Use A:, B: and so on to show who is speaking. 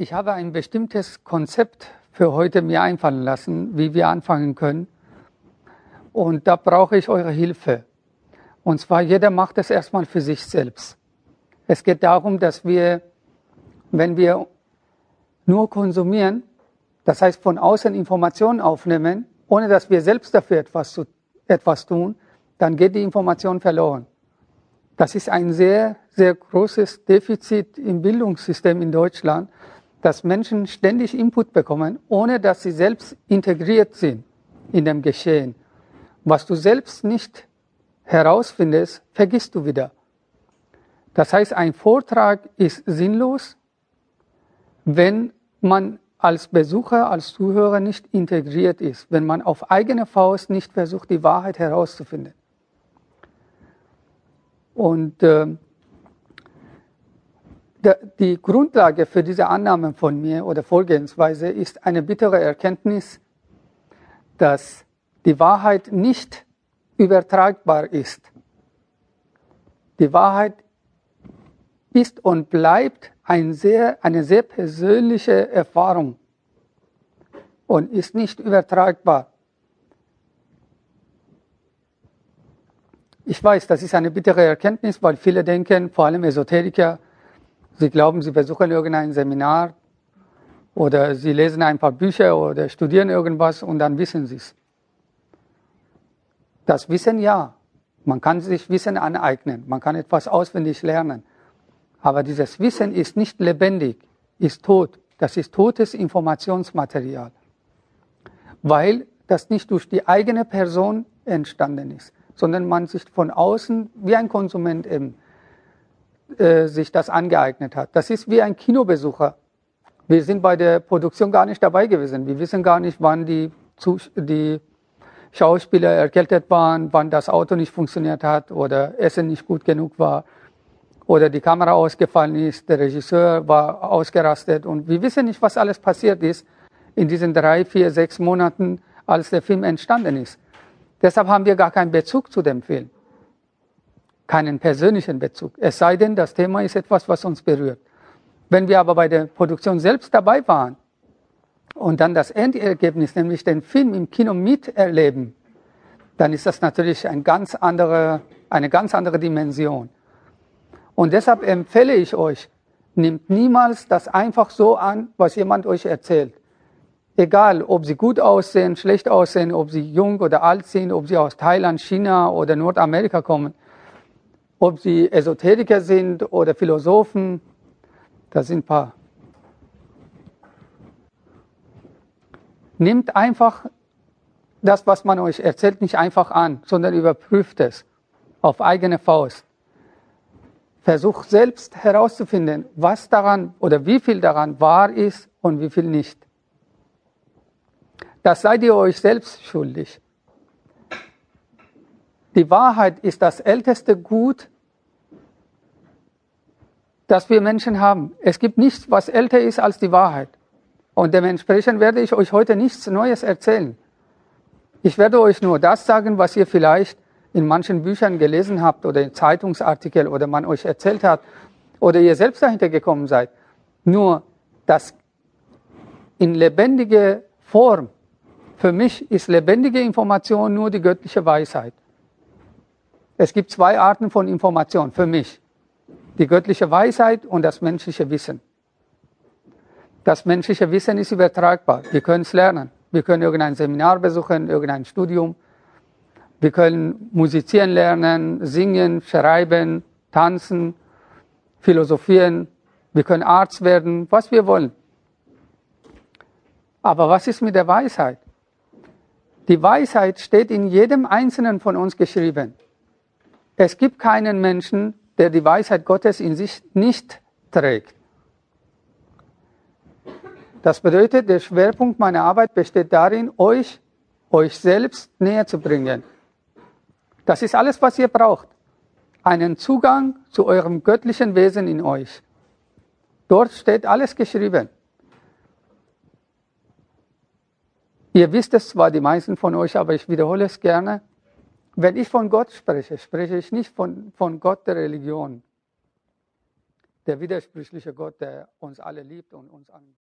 A: Ich habe ein bestimmtes Konzept für heute mir einfallen lassen, wie wir anfangen können. Und da brauche ich eure Hilfe. Und zwar, jeder macht es erstmal für sich selbst. Es geht darum, dass wir, wenn wir nur konsumieren, das heißt von außen Informationen aufnehmen, ohne dass wir selbst dafür etwas, zu, etwas tun, dann geht die Information verloren. Das ist ein sehr, sehr großes Defizit im Bildungssystem in Deutschland, dass Menschen ständig Input bekommen, ohne dass sie selbst integriert sind in dem Geschehen. Was du selbst nicht herausfindest, vergisst du wieder. Das heißt, ein Vortrag ist sinnlos, wenn man als Besucher, als Zuhörer nicht integriert ist, wenn man auf eigene Faust nicht versucht, die Wahrheit herauszufinden. Und äh, die Grundlage für diese Annahme von mir oder Vorgehensweise ist eine bittere Erkenntnis, dass die Wahrheit nicht übertragbar ist. Die Wahrheit ist und bleibt ein sehr, eine sehr persönliche Erfahrung und ist nicht übertragbar. Ich weiß, das ist eine bittere Erkenntnis, weil viele denken, vor allem Esoteriker, sie glauben, sie besuchen irgendein Seminar oder sie lesen ein paar Bücher oder studieren irgendwas und dann wissen sie es. Das Wissen ja. Man kann sich Wissen aneignen, man kann etwas auswendig lernen. Aber dieses Wissen ist nicht lebendig, ist tot. Das ist totes Informationsmaterial, weil das nicht durch die eigene Person entstanden ist, sondern man sich von außen wie ein Konsument eben äh, sich das angeeignet hat. Das ist wie ein Kinobesucher. Wir sind bei der Produktion gar nicht dabei gewesen. Wir wissen gar nicht, wann die, die Schauspieler erkältet waren, wann das Auto nicht funktioniert hat oder Essen nicht gut genug war oder die Kamera ausgefallen ist, der Regisseur war ausgerastet und wir wissen nicht, was alles passiert ist in diesen drei, vier, sechs Monaten, als der Film entstanden ist. Deshalb haben wir gar keinen Bezug zu dem Film. Keinen persönlichen Bezug. Es sei denn, das Thema ist etwas, was uns berührt. Wenn wir aber bei der Produktion selbst dabei waren und dann das Endergebnis, nämlich den Film im Kino miterleben, dann ist das natürlich ein ganz andere, eine ganz andere Dimension. Und deshalb empfehle ich euch, nehmt niemals das einfach so an, was jemand euch erzählt. Egal, ob sie gut aussehen, schlecht aussehen, ob sie jung oder alt sind, ob sie aus Thailand, China oder Nordamerika kommen, ob sie Esoteriker sind oder Philosophen, das sind ein paar. Nehmt einfach das, was man euch erzählt, nicht einfach an, sondern überprüft es auf eigene Faust. Versuch selbst herauszufinden, was daran oder wie viel daran wahr ist und wie viel nicht. Das seid ihr euch selbst schuldig. Die Wahrheit ist das älteste Gut, das wir Menschen haben. Es gibt nichts, was älter ist als die Wahrheit. Und dementsprechend werde ich euch heute nichts Neues erzählen. Ich werde euch nur das sagen, was ihr vielleicht in manchen Büchern gelesen habt oder in Zeitungsartikel oder man euch erzählt hat oder ihr selbst dahinter gekommen seid. Nur das in lebendige Form. Für mich ist lebendige Information nur die göttliche Weisheit. Es gibt zwei Arten von Information für mich. Die göttliche Weisheit und das menschliche Wissen. Das menschliche Wissen ist übertragbar. Wir können es lernen. Wir können irgendein Seminar besuchen, irgendein Studium. Wir können musizieren lernen, singen, schreiben, tanzen, philosophieren. Wir können Arzt werden, was wir wollen. Aber was ist mit der Weisheit? Die Weisheit steht in jedem Einzelnen von uns geschrieben. Es gibt keinen Menschen, der die Weisheit Gottes in sich nicht trägt. Das bedeutet, der Schwerpunkt meiner Arbeit besteht darin, euch, euch selbst näher zu bringen. Das ist alles, was ihr braucht. Einen Zugang zu eurem göttlichen Wesen in euch. Dort steht alles geschrieben. Ihr wisst es zwar, die meisten von euch, aber ich wiederhole es gerne. Wenn ich von Gott spreche, spreche ich nicht von, von Gott der Religion. der widersprüchliche Gott, der uns alle liebt und uns an